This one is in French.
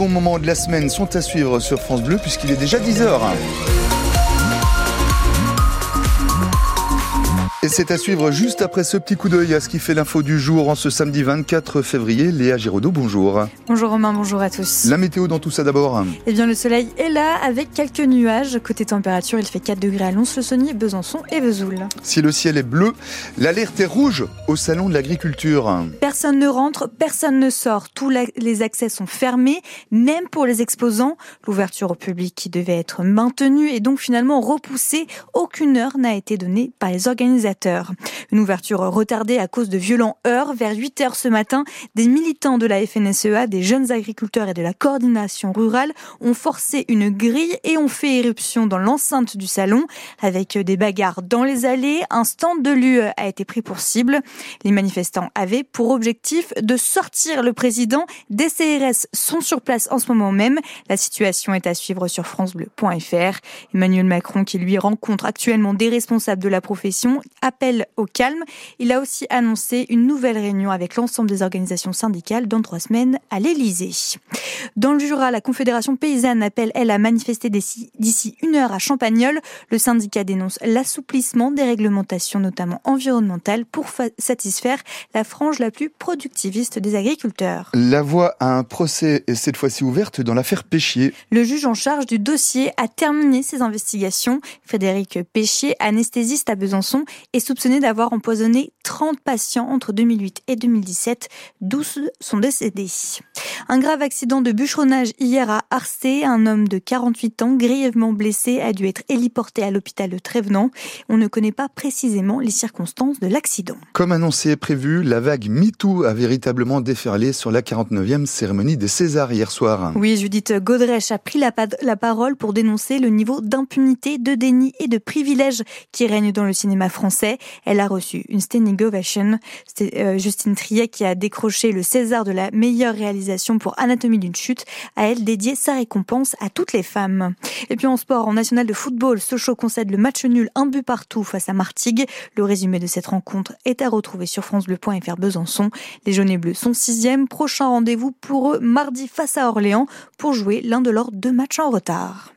Bons moments de la semaine sont à suivre sur France Bleu puisqu'il est déjà 10h. Et c'est à suivre juste après ce petit coup d'œil à ce qui fait l'info du jour en ce samedi 24 février. Léa Giraudot, bonjour. Bonjour Romain, bonjour à tous. La météo dans tout ça d'abord. Eh bien le soleil est là avec quelques nuages. Côté température, il fait 4 degrés à Lons-le-Saunier, Besançon et Vesoul. Si le ciel est bleu, l'alerte est rouge au salon de l'agriculture. Personne ne rentre, personne ne sort. Tous les accès sont fermés, même pour les exposants. L'ouverture au public qui devait être maintenue est donc finalement repoussée. Aucune heure n'a été donnée par les organisateurs. Une ouverture retardée à cause de violents heurts. Vers 8 heures ce matin, des militants de la FNSEA, des jeunes agriculteurs et de la coordination rurale ont forcé une grille et ont fait éruption dans l'enceinte du salon avec des bagarres dans les allées. Un stand de l'UE a été pris pour cible. Les manifestants avaient pour objectif de sortir le président. Des CRS sont sur place en ce moment même. La situation est à suivre sur francebleu.fr. Emmanuel Macron qui lui rencontre actuellement des responsables de la profession appel au calme. Il a aussi annoncé une nouvelle réunion avec l'ensemble des organisations syndicales dans trois semaines à l'Élysée. Dans le Jura, la Confédération paysanne appelle, elle, à manifester d'ici une heure à Champagnol. Le syndicat dénonce l'assouplissement des réglementations, notamment environnementales, pour satisfaire la frange la plus productiviste des agriculteurs. La voie à un procès est cette fois-ci ouverte dans l'affaire Péchier. Le juge en charge du dossier a terminé ses investigations. Frédéric Péchier, anesthésiste à Besançon, est soupçonné d'avoir empoisonné 30 patients entre 2008 et 2017. 12 sont décédés. Un grave accident de bûcheronnage hier à Arcé. Un homme de 48 ans, grièvement blessé, a dû être héliporté à l'hôpital de Trévenant. On ne connaît pas précisément les circonstances de l'accident. Comme annoncé et prévu, la vague MeToo a véritablement déferlé sur la 49e cérémonie des Césars hier soir. Oui, Judith Godrèche a pris la, la parole pour dénoncer le niveau d'impunité, de déni et de privilèges qui règne dans le cinéma français. Elle a reçu une standing ovation. C'était euh, Justine Triet qui a décroché le César de la meilleure réalisation pour Anatomie d'une chute. À elle dédié sa récompense à toutes les femmes. Et puis en sport, en national de football, Sochaux concède le match nul un but partout face à Martigues. Le résumé de cette rencontre est à retrouver sur francebleu.fr Besançon. Les jaunes et bleus sont sixième. Prochain rendez-vous pour eux mardi face à Orléans pour jouer l'un de leurs deux matchs en retard.